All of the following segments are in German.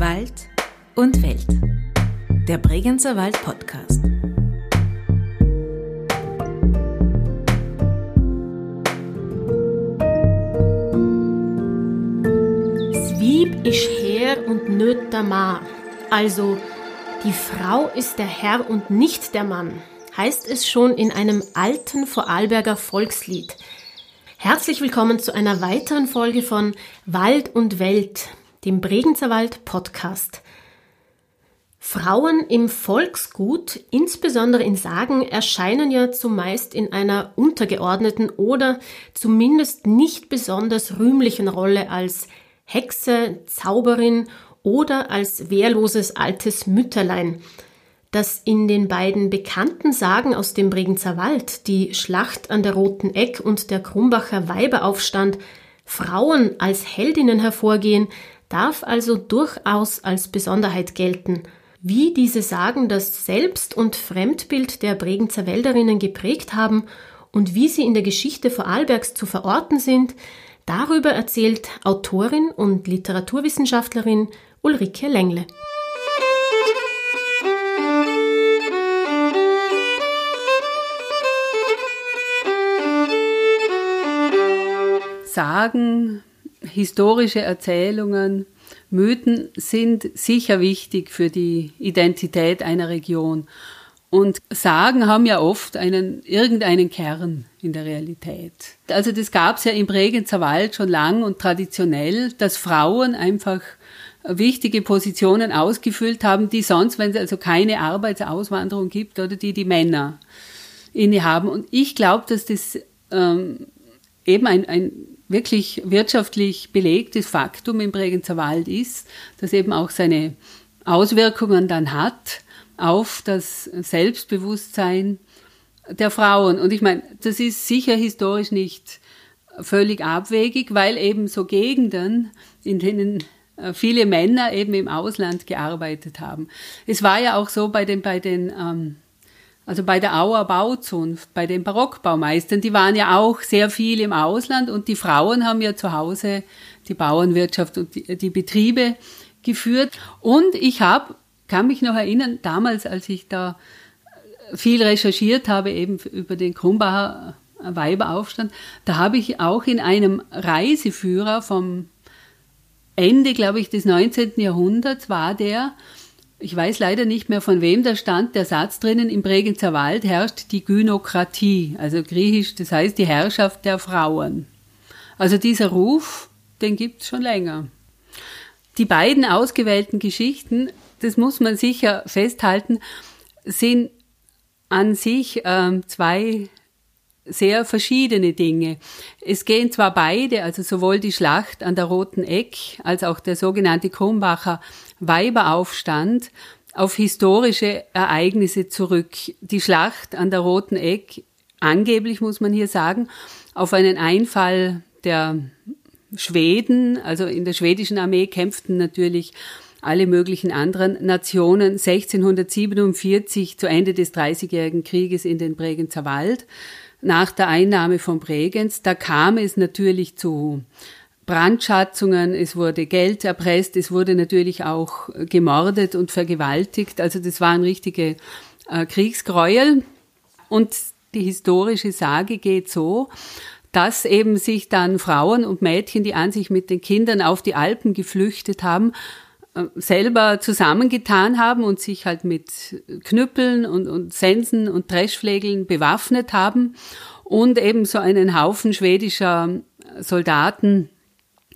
Wald und Welt. Der Bregenzer Wald Podcast. Zwieb ist Herr und nöt der Ma. Also, die Frau ist der Herr und nicht der Mann, heißt es schon in einem alten Vorarlberger Volkslied. Herzlich willkommen zu einer weiteren Folge von Wald und Welt, dem Bregenzer Wald Podcast. Frauen im Volksgut, insbesondere in Sagen, erscheinen ja zumeist in einer untergeordneten oder zumindest nicht besonders rühmlichen Rolle als Hexe, Zauberin oder als wehrloses altes Mütterlein. Dass in den beiden bekannten Sagen aus dem Bregenzer Wald, die Schlacht an der Roten Eck und der Krumbacher Weiberaufstand, Frauen als Heldinnen hervorgehen, darf also durchaus als Besonderheit gelten. Wie diese Sagen das Selbst- und Fremdbild der Bregenzer Wälderinnen geprägt haben und wie sie in der Geschichte Vorarlbergs zu verorten sind, darüber erzählt Autorin und Literaturwissenschaftlerin Ulrike Lengle. Sagen, historische Erzählungen, Mythen sind sicher wichtig für die Identität einer Region. Und Sagen haben ja oft einen, irgendeinen Kern in der Realität. Also das gab es ja im Bregenzer Wald schon lang und traditionell, dass Frauen einfach wichtige Positionen ausgefüllt haben, die sonst, wenn es also keine Arbeitsauswanderung gibt, oder die die Männer innehaben. Und ich glaube, dass das ähm, eben ein, ein wirklich wirtschaftlich belegtes Faktum im Bregenzer Wald ist, das eben auch seine Auswirkungen dann hat auf das Selbstbewusstsein der Frauen. Und ich meine, das ist sicher historisch nicht völlig abwegig, weil eben so Gegenden, in denen äh, viele Männer eben im Ausland gearbeitet haben. Es war ja auch so bei den, bei den ähm, also bei der Auer Bauzunft, bei den Barockbaumeistern, die waren ja auch sehr viel im Ausland und die Frauen haben ja zu Hause die Bauernwirtschaft und die, die Betriebe geführt. Und ich habe, kann mich noch erinnern, damals, als ich da viel recherchiert habe, eben über den Krumbacher Weiberaufstand, da habe ich auch in einem Reiseführer vom Ende, glaube ich, des 19. Jahrhunderts war der, ich weiß leider nicht mehr von wem da stand, der Satz drinnen, im Bregenzer Wald herrscht die Gynokratie, also griechisch, das heißt die Herrschaft der Frauen. Also dieser Ruf, den gibt's schon länger. Die beiden ausgewählten Geschichten, das muss man sicher festhalten, sind an sich äh, zwei sehr verschiedene Dinge. Es gehen zwar beide, also sowohl die Schlacht an der Roten Eck als auch der sogenannte Krumbacher Weiberaufstand auf historische Ereignisse zurück. Die Schlacht an der Roten Eck, angeblich muss man hier sagen, auf einen Einfall der Schweden, also in der schwedischen Armee kämpften natürlich alle möglichen anderen Nationen 1647 zu Ende des Dreißigjährigen Krieges in den Bregenzer Wald nach der Einnahme von Bregenz. Da kam es natürlich zu Brandschatzungen, es wurde Geld erpresst, es wurde natürlich auch gemordet und vergewaltigt. Also das waren richtige äh, Kriegsgräuel. Und die historische Sage geht so, dass eben sich dann Frauen und Mädchen, die an sich mit den Kindern auf die Alpen geflüchtet haben, selber zusammengetan haben und sich halt mit Knüppeln und, und Sensen und Dreschflegeln bewaffnet haben und eben so einen Haufen schwedischer Soldaten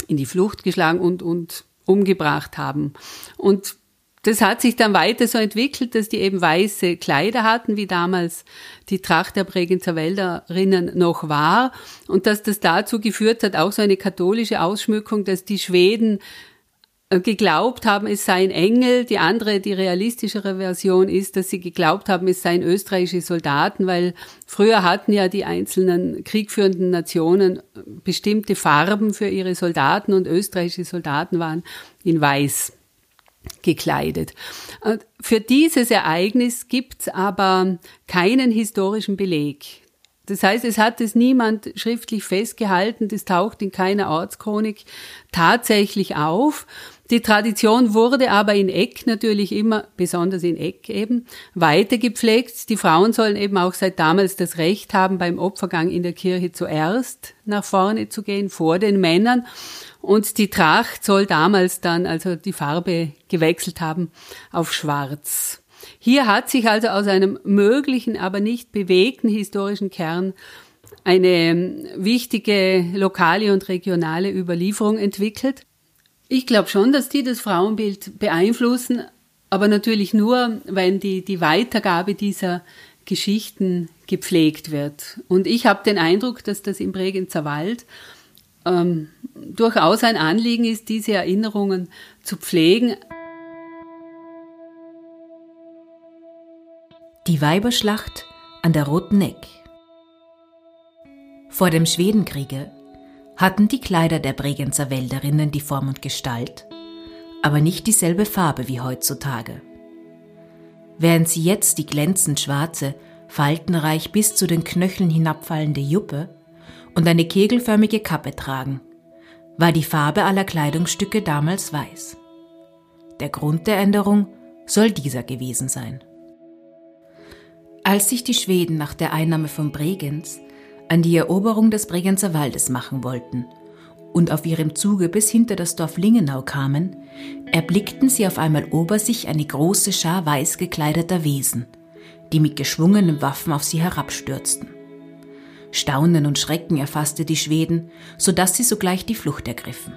in die Flucht geschlagen und, und umgebracht haben. Und das hat sich dann weiter so entwickelt, dass die eben weiße Kleider hatten, wie damals die Tracht der Bregenzer Wälderinnen noch war. Und dass das dazu geführt hat, auch so eine katholische Ausschmückung, dass die Schweden äh, geglaubt haben, es seien Engel. Die andere, die realistischere Version ist, dass sie geglaubt haben, es seien österreichische Soldaten, weil früher hatten ja die einzelnen kriegführenden Nationen bestimmte Farben für ihre Soldaten und österreichische Soldaten waren in weiß gekleidet. Für dieses Ereignis gibt's aber keinen historischen Beleg. Das heißt, es hat es niemand schriftlich festgehalten, das taucht in keiner Ortschronik tatsächlich auf. Die Tradition wurde aber in Eck natürlich immer, besonders in Eck eben, weitergepflegt. Die Frauen sollen eben auch seit damals das Recht haben, beim Opfergang in der Kirche zuerst nach vorne zu gehen, vor den Männern. Und die Tracht soll damals dann also die Farbe gewechselt haben auf schwarz. Hier hat sich also aus einem möglichen, aber nicht bewegten historischen Kern eine wichtige lokale und regionale Überlieferung entwickelt. Ich glaube schon, dass die das Frauenbild beeinflussen, aber natürlich nur, wenn die, die Weitergabe dieser Geschichten gepflegt wird. Und ich habe den Eindruck, dass das im Bregenzer Wald ähm, durchaus ein Anliegen ist, diese Erinnerungen zu pflegen. Die Weiberschlacht an der Roten Neck. Vor dem Schwedenkriege hatten die Kleider der Bregenzer Wälderinnen die Form und Gestalt, aber nicht dieselbe Farbe wie heutzutage. Während sie jetzt die glänzend schwarze, faltenreich bis zu den Knöcheln hinabfallende Juppe und eine kegelförmige Kappe tragen, war die Farbe aller Kleidungsstücke damals weiß. Der Grund der Änderung soll dieser gewesen sein. Als sich die Schweden nach der Einnahme von Bregenz an die Eroberung des Bregenzer Waldes machen wollten und auf ihrem Zuge bis hinter das Dorf Lingenau kamen, erblickten sie auf einmal ober sich eine große Schar weiß gekleideter Wesen, die mit geschwungenen Waffen auf sie herabstürzten. Staunen und Schrecken erfasste die Schweden, so dass sie sogleich die Flucht ergriffen.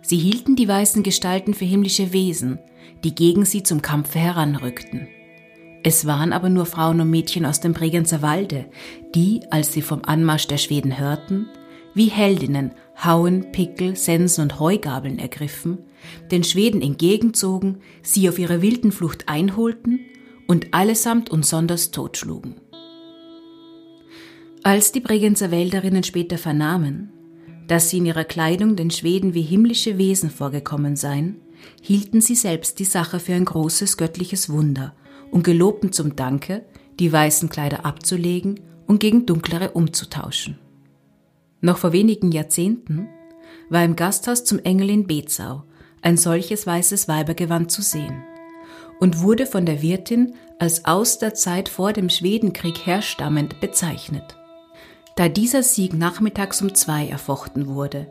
Sie hielten die weißen Gestalten für himmlische Wesen, die gegen sie zum Kampfe heranrückten. Es waren aber nur Frauen und Mädchen aus dem Bregenzer Walde, die, als sie vom Anmarsch der Schweden hörten, wie Heldinnen Hauen, Pickel, Sensen und Heugabeln ergriffen, den Schweden entgegenzogen, sie auf ihrer wilden Flucht einholten und allesamt und sonders totschlugen. Als die Bregenzer Wälderinnen später vernahmen, dass sie in ihrer Kleidung den Schweden wie himmlische Wesen vorgekommen seien, hielten sie selbst die Sache für ein großes göttliches Wunder und gelobten zum Danke, die weißen Kleider abzulegen und gegen dunklere umzutauschen. Noch vor wenigen Jahrzehnten war im Gasthaus zum Engel in Bezau ein solches weißes Weibergewand zu sehen und wurde von der Wirtin als aus der Zeit vor dem Schwedenkrieg herstammend bezeichnet. Da dieser Sieg nachmittags um zwei erfochten wurde,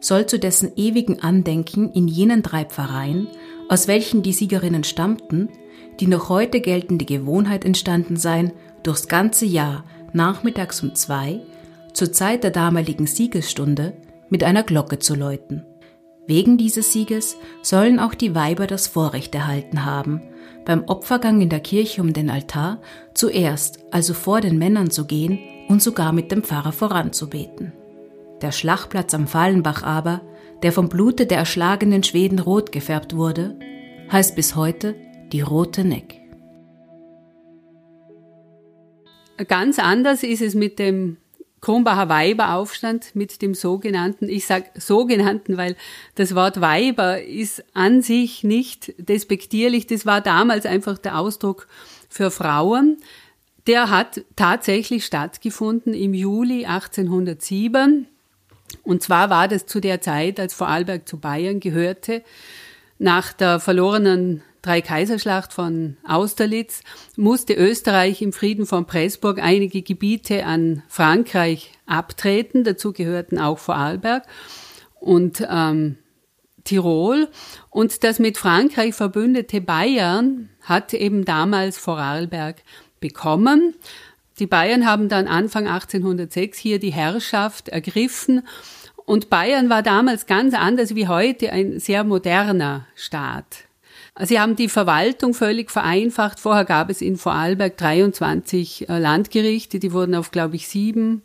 soll zu dessen ewigen Andenken in jenen drei Pfarreien, aus welchen die Siegerinnen stammten, die noch heute geltende Gewohnheit entstanden sein, durchs ganze Jahr nachmittags um zwei, zur Zeit der damaligen Siegesstunde, mit einer Glocke zu läuten. Wegen dieses Sieges sollen auch die Weiber das Vorrecht erhalten haben, beim Opfergang in der Kirche um den Altar zuerst, also vor den Männern zu gehen und sogar mit dem Pfarrer voranzubeten. Der Schlachtplatz am Fallenbach aber, der vom Blute der erschlagenen Schweden rot gefärbt wurde, heißt bis heute die Rote Neck. Ganz anders ist es mit dem Kronbacher Weiberaufstand, mit dem sogenannten, ich sage sogenannten, weil das Wort Weiber ist an sich nicht despektierlich, das war damals einfach der Ausdruck für Frauen. Der hat tatsächlich stattgefunden im Juli 1807. Und zwar war das zu der Zeit, als Vorarlberg zu Bayern gehörte, nach der verlorenen Dreikaiserschlacht von Austerlitz musste Österreich im Frieden von Pressburg einige Gebiete an Frankreich abtreten. Dazu gehörten auch Vorarlberg und ähm, Tirol. Und das mit Frankreich verbündete Bayern hat eben damals Vorarlberg bekommen. Die Bayern haben dann Anfang 1806 hier die Herrschaft ergriffen und Bayern war damals ganz anders wie heute ein sehr moderner Staat. Sie haben die Verwaltung völlig vereinfacht. Vorher gab es in Vorarlberg 23 äh, Landgerichte, die wurden auf, glaube ich, sieben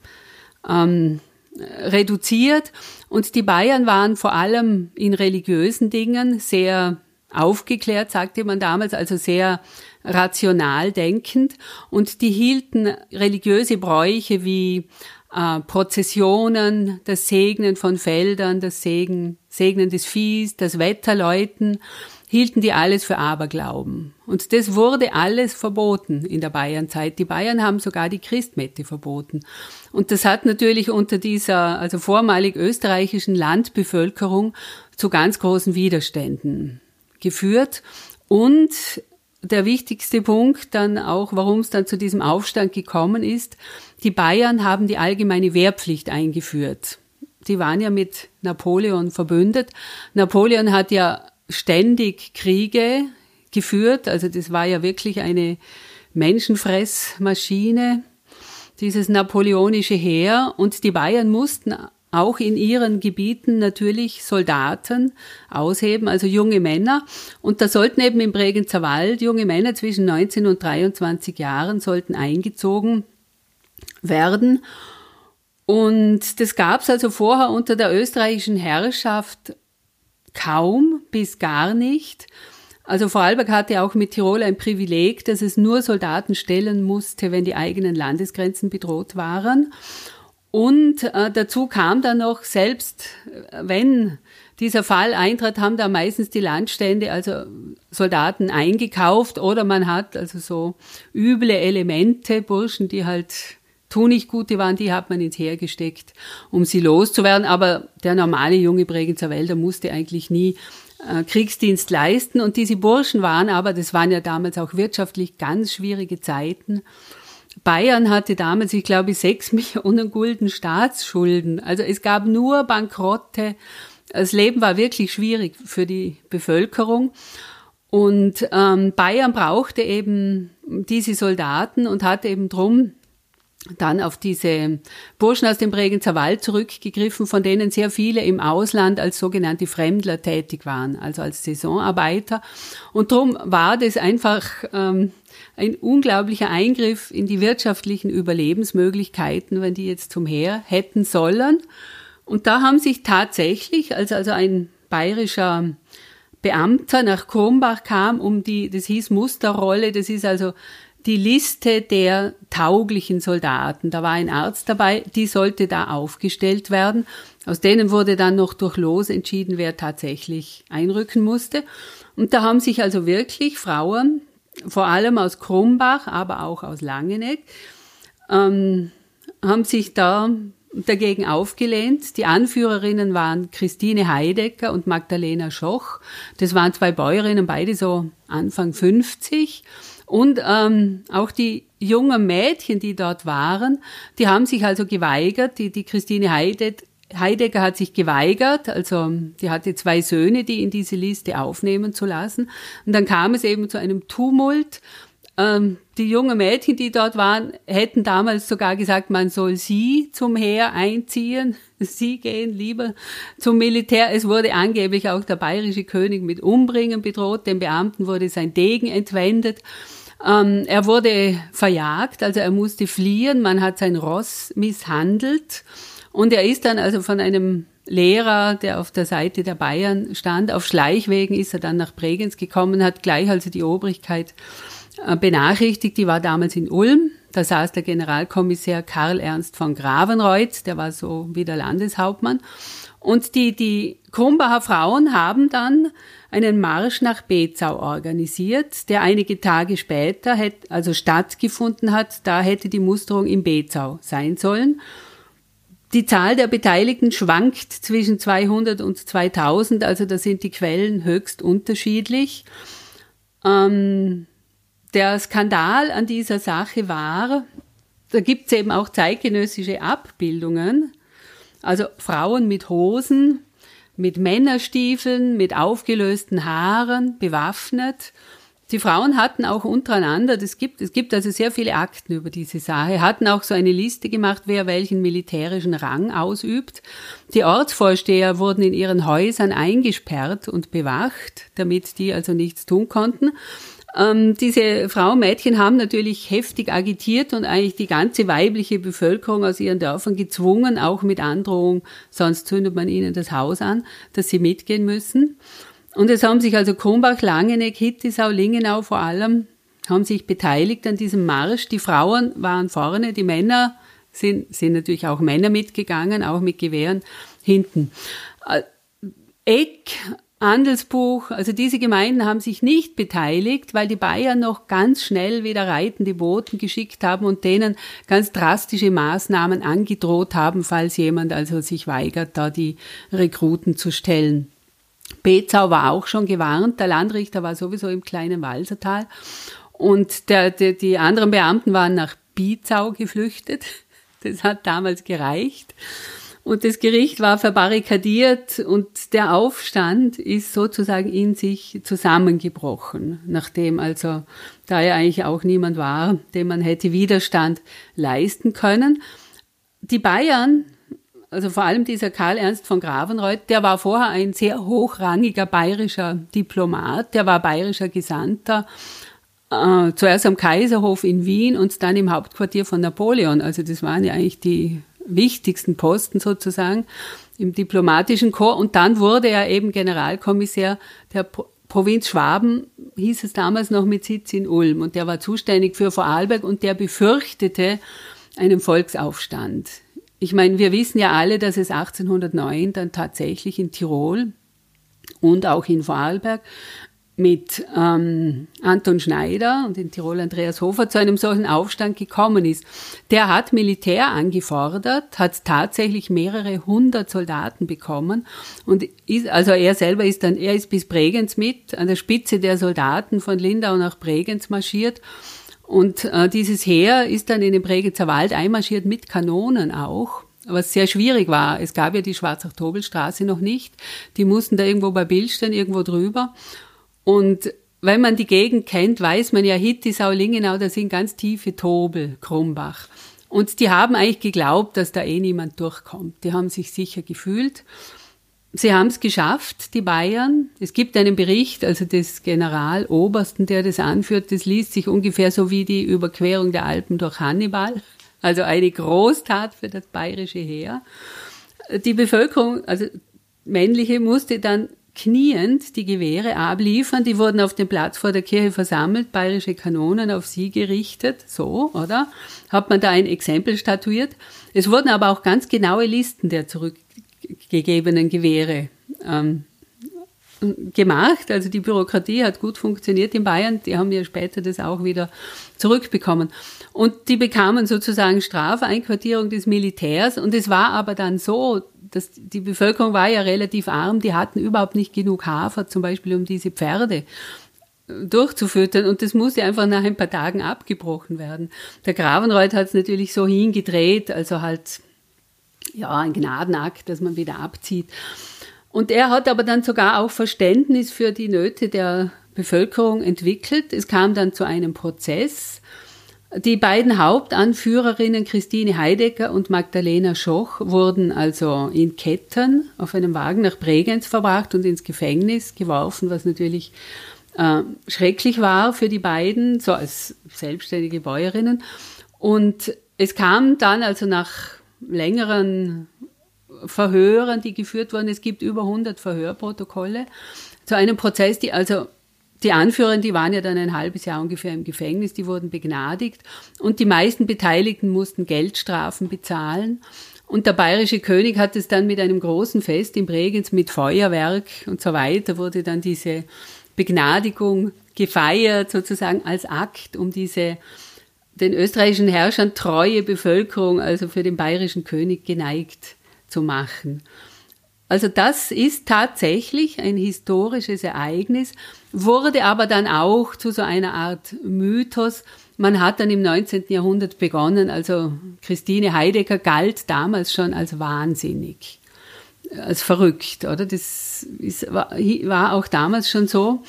ähm, reduziert. Und die Bayern waren vor allem in religiösen Dingen sehr aufgeklärt, sagte man damals, also sehr rational denkend. Und die hielten religiöse Bräuche wie äh, Prozessionen, das Segnen von Feldern, das Segen, Segnen des Viehs, das Wetterläuten hielten die alles für Aberglauben. Und das wurde alles verboten in der Bayernzeit. Die Bayern haben sogar die Christmette verboten. Und das hat natürlich unter dieser, also vormalig österreichischen Landbevölkerung zu ganz großen Widerständen geführt. Und der wichtigste Punkt dann auch, warum es dann zu diesem Aufstand gekommen ist, die Bayern haben die allgemeine Wehrpflicht eingeführt. Die waren ja mit Napoleon verbündet. Napoleon hat ja ständig Kriege geführt, also das war ja wirklich eine Menschenfressmaschine, dieses napoleonische Heer. Und die Bayern mussten auch in ihren Gebieten natürlich Soldaten ausheben, also junge Männer. Und da sollten eben im Bregenzer Wald junge Männer zwischen 19 und 23 Jahren sollten eingezogen werden. Und das gab es also vorher unter der österreichischen Herrschaft kaum bis gar nicht. Also Vorarlberg hatte auch mit Tirol ein Privileg, dass es nur Soldaten stellen musste, wenn die eigenen Landesgrenzen bedroht waren. Und äh, dazu kam dann noch, selbst äh, wenn dieser Fall eintrat, haben da meistens die Landstände, also Soldaten eingekauft oder man hat also so üble Elemente, Burschen, die halt Tunichtgute waren, die hat man ins Heer gesteckt, um sie loszuwerden. Aber der normale junge Bregenzer Wälder musste eigentlich nie äh, Kriegsdienst leisten. Und diese Burschen waren aber, das waren ja damals auch wirtschaftlich ganz schwierige Zeiten. Bayern hatte damals, ich glaube, sechs Millionen Gulden Staatsschulden. Also es gab nur Bankrotte. Das Leben war wirklich schwierig für die Bevölkerung. Und ähm, Bayern brauchte eben diese Soldaten und hatte eben drum dann auf diese Burschen aus dem Bregenzer Wald zurückgegriffen, von denen sehr viele im Ausland als sogenannte Fremdler tätig waren, also als Saisonarbeiter. Und darum war das einfach ähm, ein unglaublicher Eingriff in die wirtschaftlichen Überlebensmöglichkeiten, wenn die jetzt zum Heer hätten sollen. Und da haben sich tatsächlich, als also ein bayerischer Beamter nach Krumbach kam, um die, das hieß Musterrolle, das ist also die Liste der tauglichen Soldaten. Da war ein Arzt dabei, die sollte da aufgestellt werden. Aus denen wurde dann noch durch Los entschieden, wer tatsächlich einrücken musste. Und da haben sich also wirklich Frauen, vor allem aus Krumbach, aber auch aus Langeneck, ähm, haben sich da dagegen aufgelehnt. Die Anführerinnen waren Christine Heidecker und Magdalena Schoch. Das waren zwei Bäuerinnen, beide so Anfang 50. Und ähm, auch die jungen Mädchen, die dort waren, die haben sich also geweigert. Die, die Christine Heidegger hat sich geweigert, also die hatte zwei Söhne, die in diese Liste aufnehmen zu lassen. Und dann kam es eben zu einem Tumult. Ähm, die jungen Mädchen, die dort waren, hätten damals sogar gesagt, man soll sie zum Heer einziehen. Sie gehen lieber zum Militär. Es wurde angeblich auch der bayerische König mit Umbringen bedroht. Dem Beamten wurde sein Degen entwendet. Ähm, er wurde verjagt, also er musste fliehen. Man hat sein Ross misshandelt. Und er ist dann also von einem Lehrer, der auf der Seite der Bayern stand, auf Schleichwegen ist er dann nach Bregenz gekommen, hat gleich also die Obrigkeit äh, benachrichtigt. Die war damals in Ulm. Da saß der Generalkommissär Karl Ernst von Gravenreuth, der war so wie der Landeshauptmann. Und die, die Krumbacher Frauen haben dann einen Marsch nach Bezau organisiert, der einige Tage später hätte, also stattgefunden hat. Da hätte die Musterung in Bezau sein sollen. Die Zahl der Beteiligten schwankt zwischen 200 und 2000, also da sind die Quellen höchst unterschiedlich. Ähm, der Skandal an dieser Sache war, da gibt es eben auch zeitgenössische Abbildungen, also Frauen mit Hosen, mit Männerstiefeln, mit aufgelösten Haaren, bewaffnet. Die Frauen hatten auch untereinander, das gibt, es gibt also sehr viele Akten über diese Sache, hatten auch so eine Liste gemacht, wer welchen militärischen Rang ausübt. Die Ortsvorsteher wurden in ihren Häusern eingesperrt und bewacht, damit die also nichts tun konnten. Ähm, diese Frauen, Mädchen haben natürlich heftig agitiert und eigentlich die ganze weibliche Bevölkerung aus ihren Dörfern gezwungen, auch mit Androhung, sonst zündet man ihnen das Haus an, dass sie mitgehen müssen. Und es haben sich also Krumbach, Langeneck, Hittisau, Lingenau vor allem, haben sich beteiligt an diesem Marsch. Die Frauen waren vorne, die Männer sind, sind natürlich auch Männer mitgegangen, auch mit Gewehren hinten. Äh, Eck Handelsbuch, also diese Gemeinden haben sich nicht beteiligt, weil die Bayern noch ganz schnell wieder reitende Boten geschickt haben und denen ganz drastische Maßnahmen angedroht haben, falls jemand also sich weigert, da die Rekruten zu stellen. Bezau war auch schon gewarnt. Der Landrichter war sowieso im kleinen Walsertal. Und der, der, die anderen Beamten waren nach Bizau geflüchtet. Das hat damals gereicht. Und das Gericht war verbarrikadiert und der Aufstand ist sozusagen in sich zusammengebrochen, nachdem also da ja eigentlich auch niemand war, dem man hätte Widerstand leisten können. Die Bayern, also vor allem dieser Karl Ernst von Gravenreuth, der war vorher ein sehr hochrangiger bayerischer Diplomat, der war bayerischer Gesandter, äh, zuerst am Kaiserhof in Wien und dann im Hauptquartier von Napoleon. Also das waren ja eigentlich die wichtigsten Posten sozusagen im diplomatischen Korps. Und dann wurde er eben Generalkommissär der Provinz Schwaben, hieß es damals noch mit Sitz in Ulm. Und der war zuständig für Vorarlberg und der befürchtete einen Volksaufstand. Ich meine, wir wissen ja alle, dass es 1809 dann tatsächlich in Tirol und auch in Vorarlberg mit ähm, Anton Schneider und in Tirol Andreas Hofer zu einem solchen Aufstand gekommen ist. Der hat Militär angefordert, hat tatsächlich mehrere hundert Soldaten bekommen und ist, also er selber ist dann, er ist bis Bregenz mit an der Spitze der Soldaten von Lindau nach Bregenz marschiert und äh, dieses Heer ist dann in den Bregenzer Wald einmarschiert mit Kanonen auch was sehr schwierig war. Es gab ja die Schwarzachtobelstraße noch nicht. Die mussten da irgendwo bei Billstein irgendwo drüber. Und wenn man die Gegend kennt, weiß man ja, Hittisau, Lingenau, da sind ganz tiefe Tobel, Krumbach. Und die haben eigentlich geglaubt, dass da eh niemand durchkommt. Die haben sich sicher gefühlt. Sie haben es geschafft, die Bayern. Es gibt einen Bericht, also des Generalobersten, der das anführt. Das liest sich ungefähr so wie die Überquerung der Alpen durch Hannibal. Also eine Großtat für das bayerische Heer. Die Bevölkerung, also männliche, musste dann kniend die Gewehre abliefern. Die wurden auf dem Platz vor der Kirche versammelt, bayerische Kanonen auf sie gerichtet, so, oder? Hat man da ein Exempel statuiert. Es wurden aber auch ganz genaue Listen der zurückgegebenen Gewehre ähm, gemacht. Also die Bürokratie hat gut funktioniert in Bayern. Die haben ja später das auch wieder zurückbekommen. Und die bekamen sozusagen Strafeinquartierung des Militärs. Und es war aber dann so, dass die Bevölkerung war ja relativ arm. Die hatten überhaupt nicht genug Hafer, zum Beispiel um diese Pferde äh, durchzufüttern und das musste einfach nach ein paar Tagen abgebrochen werden. Der Gravenreuth hat es natürlich so hingedreht, also halt ja ein Gnadenakt, dass man wieder abzieht. Und er hat aber dann sogar auch Verständnis für die Nöte der Bevölkerung entwickelt. Es kam dann zu einem Prozess. Die beiden Hauptanführerinnen Christine Heidecker und Magdalena Schoch wurden also in Ketten auf einem Wagen nach Bregenz verbracht und ins Gefängnis geworfen, was natürlich äh, schrecklich war für die beiden, so als selbstständige Bäuerinnen. Und es kam dann also nach längeren Verhören, die geführt wurden. Es gibt über 100 Verhörprotokolle zu einem Prozess, die also die Anführer, die waren ja dann ein halbes Jahr ungefähr im Gefängnis, die wurden begnadigt und die meisten Beteiligten mussten Geldstrafen bezahlen. Und der bayerische König hat es dann mit einem großen Fest in Bregenz mit Feuerwerk und so weiter, wurde dann diese Begnadigung gefeiert, sozusagen als Akt, um diese den österreichischen Herrschern treue Bevölkerung, also für den bayerischen König geneigt zu machen. Also das ist tatsächlich ein historisches Ereignis, wurde aber dann auch zu so einer Art Mythos. Man hat dann im 19. Jahrhundert begonnen, also Christine Heidegger galt damals schon als wahnsinnig, als verrückt, oder? Das ist, war, auch damals schon so.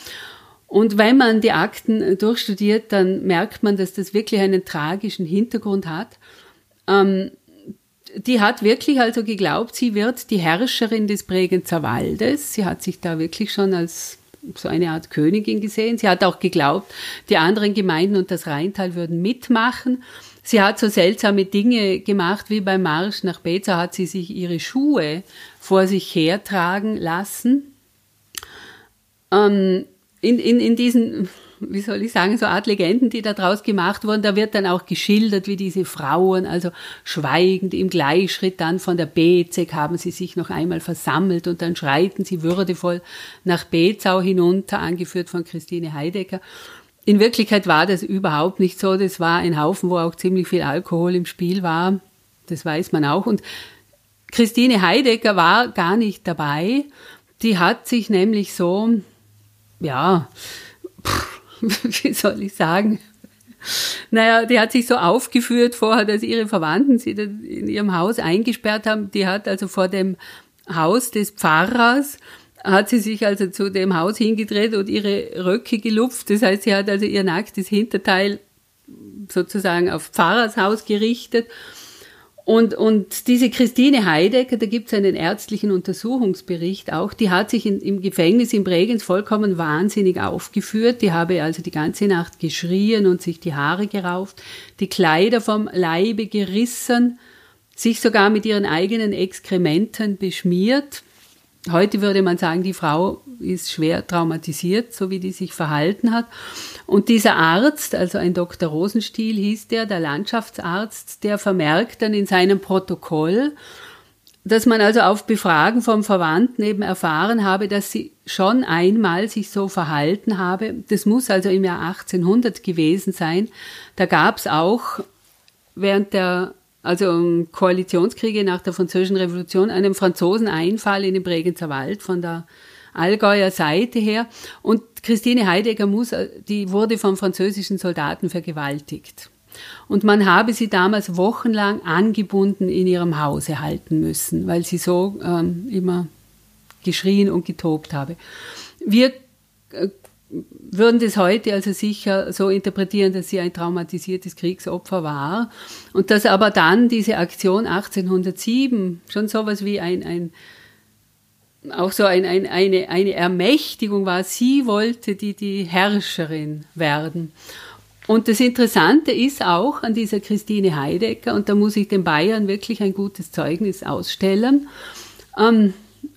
Und wenn man die Akten durchstudiert, dann merkt man, dass das wirklich einen tragischen Hintergrund hat. Ähm, die hat wirklich also geglaubt, sie wird die Herrscherin des Bregenzer Waldes. Sie hat sich da wirklich schon als so eine Art Königin gesehen. Sie hat auch geglaubt, die anderen Gemeinden und das Rheintal würden mitmachen. Sie hat so seltsame Dinge gemacht, wie beim Marsch nach Beza hat sie sich ihre Schuhe vor sich hertragen lassen. Ähm, in, in, in diesen wie soll ich sagen, so Art Legenden, die da draus gemacht wurden. Da wird dann auch geschildert, wie diese Frauen, also schweigend im Gleichschritt dann von der Bezek haben sie sich noch einmal versammelt und dann schreiten sie würdevoll nach Bezau hinunter, angeführt von Christine Heidecker. In Wirklichkeit war das überhaupt nicht so. Das war ein Haufen, wo auch ziemlich viel Alkohol im Spiel war. Das weiß man auch. Und Christine Heidecker war gar nicht dabei die hat sich nämlich so, ja, wie soll ich sagen, naja, die hat sich so aufgeführt vorher, dass ihre Verwandten sie in ihrem Haus eingesperrt haben. Die hat also vor dem Haus des Pfarrers hat sie sich also zu dem Haus hingedreht und ihre Röcke gelupft. Das heißt, sie hat also ihr nacktes Hinterteil sozusagen auf Pfarrers Haus gerichtet und, und diese Christine Heidecker, da gibt es einen ärztlichen Untersuchungsbericht auch, die hat sich in, im Gefängnis in Bregenz vollkommen wahnsinnig aufgeführt. Die habe also die ganze Nacht geschrien und sich die Haare gerauft, die Kleider vom Leibe gerissen, sich sogar mit ihren eigenen Exkrementen beschmiert. Heute würde man sagen, die Frau ist schwer traumatisiert, so wie die sich verhalten hat. Und dieser Arzt, also ein Dr. Rosenstiel hieß der, der Landschaftsarzt, der vermerkt dann in seinem Protokoll, dass man also auf Befragen vom Verwandten eben erfahren habe, dass sie schon einmal sich so verhalten habe. Das muss also im Jahr 1800 gewesen sein. Da gab es auch während der also Koalitionskriege nach der Französischen Revolution einen Franzosen-Einfall in den Bregenzer Wald von der Allgäuer Seite her. Und Christine Heidegger muss, die wurde von französischen Soldaten vergewaltigt. Und man habe sie damals wochenlang angebunden in ihrem Hause halten müssen, weil sie so ähm, immer geschrien und getobt habe. Wir äh, würden das heute also sicher so interpretieren, dass sie ein traumatisiertes Kriegsopfer war und dass aber dann diese Aktion 1807 schon sowas wie ein, ein auch so ein, ein, eine, eine Ermächtigung war. Sie wollte die, die Herrscherin werden. Und das Interessante ist auch an dieser Christine Heidecker, und da muss ich den Bayern wirklich ein gutes Zeugnis ausstellen, ähm,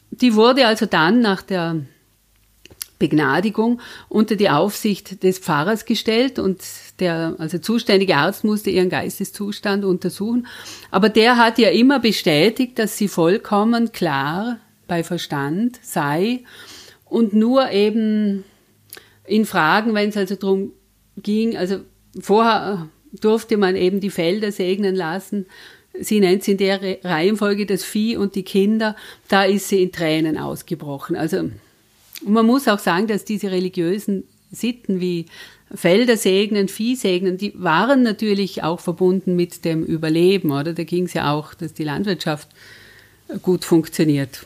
die wurde also dann nach der Begnadigung unter die Aufsicht des Pfarrers gestellt und der also zuständige Arzt musste ihren Geisteszustand untersuchen. Aber der hat ja immer bestätigt, dass sie vollkommen klar bei Verstand sei und nur eben in Fragen, wenn es also darum ging, also vorher durfte man eben die Felder segnen lassen. Sie nennt es in der Reihenfolge das Vieh und die Kinder. Da ist sie in Tränen ausgebrochen. Also man muss auch sagen, dass diese religiösen Sitten wie Felder segnen, Vieh segnen, die waren natürlich auch verbunden mit dem Überleben, oder? Da ging es ja auch, dass die Landwirtschaft gut funktioniert.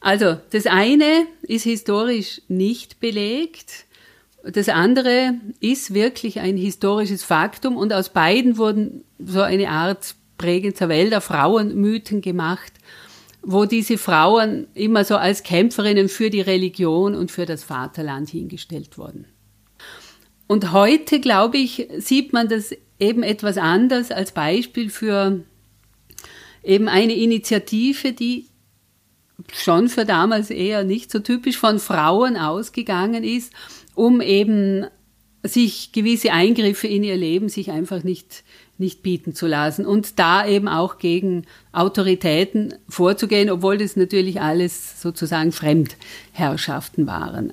Also, das eine ist historisch nicht belegt. Das andere ist wirklich ein historisches Faktum und aus beiden wurden so eine Art Bregenzer Wälder Frauenmythen gemacht, wo diese Frauen immer so als Kämpferinnen für die Religion und für das Vaterland hingestellt wurden. Und heute, glaube ich, sieht man das eben etwas anders als Beispiel für eben eine Initiative, die schon für damals eher nicht so typisch von Frauen ausgegangen ist, um eben sich gewisse Eingriffe in ihr Leben sich einfach nicht, nicht bieten zu lassen und da eben auch gegen Autoritäten vorzugehen, obwohl das natürlich alles sozusagen Fremdherrschaften waren.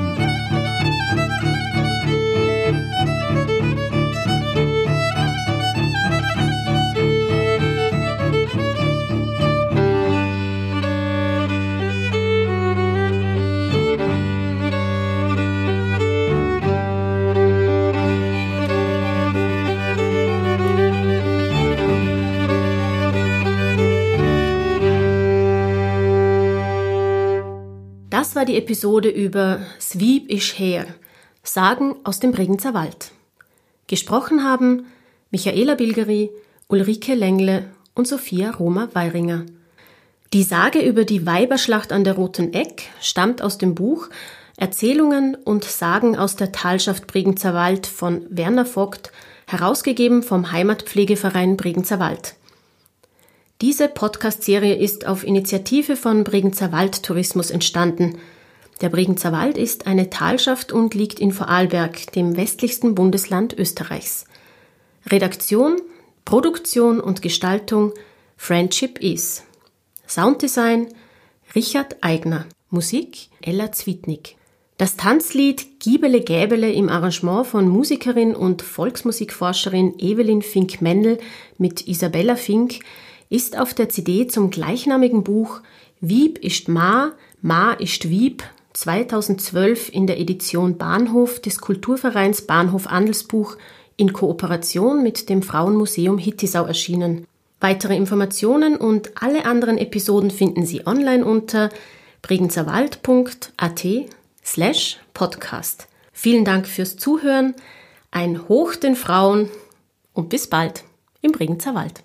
war die Episode über Swieb isch her, Sagen aus dem Bregenzer Wald. Gesprochen haben Michaela Bilgeri, Ulrike Lengle und Sophia Roma-Weiringer. Die Sage über die Weiberschlacht an der Roten Eck stammt aus dem Buch Erzählungen und Sagen aus der Talschaft Bregenzer Wald von Werner Vogt, herausgegeben vom Heimatpflegeverein Bregenzer Wald. Diese Podcast-Serie ist auf Initiative von Bregenzer Wald Tourismus entstanden. Der Bregenzer Wald ist eine Talschaft und liegt in Vorarlberg, dem westlichsten Bundesland Österreichs. Redaktion, Produktion und Gestaltung Friendship is. Sounddesign Richard Eigner. Musik Ella Zwietnik. Das Tanzlied Giebele Gäbele im Arrangement von Musikerin und Volksmusikforscherin Evelyn Fink-Mendel mit Isabella Fink ist auf der CD zum gleichnamigen Buch Wieb ist Ma, Ma ist Wieb 2012 in der Edition Bahnhof des Kulturvereins Bahnhof Andelsbuch in Kooperation mit dem Frauenmuseum Hittisau erschienen. Weitere Informationen und alle anderen Episoden finden Sie online unter bregenzerwald.at slash podcast. Vielen Dank fürs Zuhören, ein Hoch den Frauen und bis bald im Bregenzer Wald.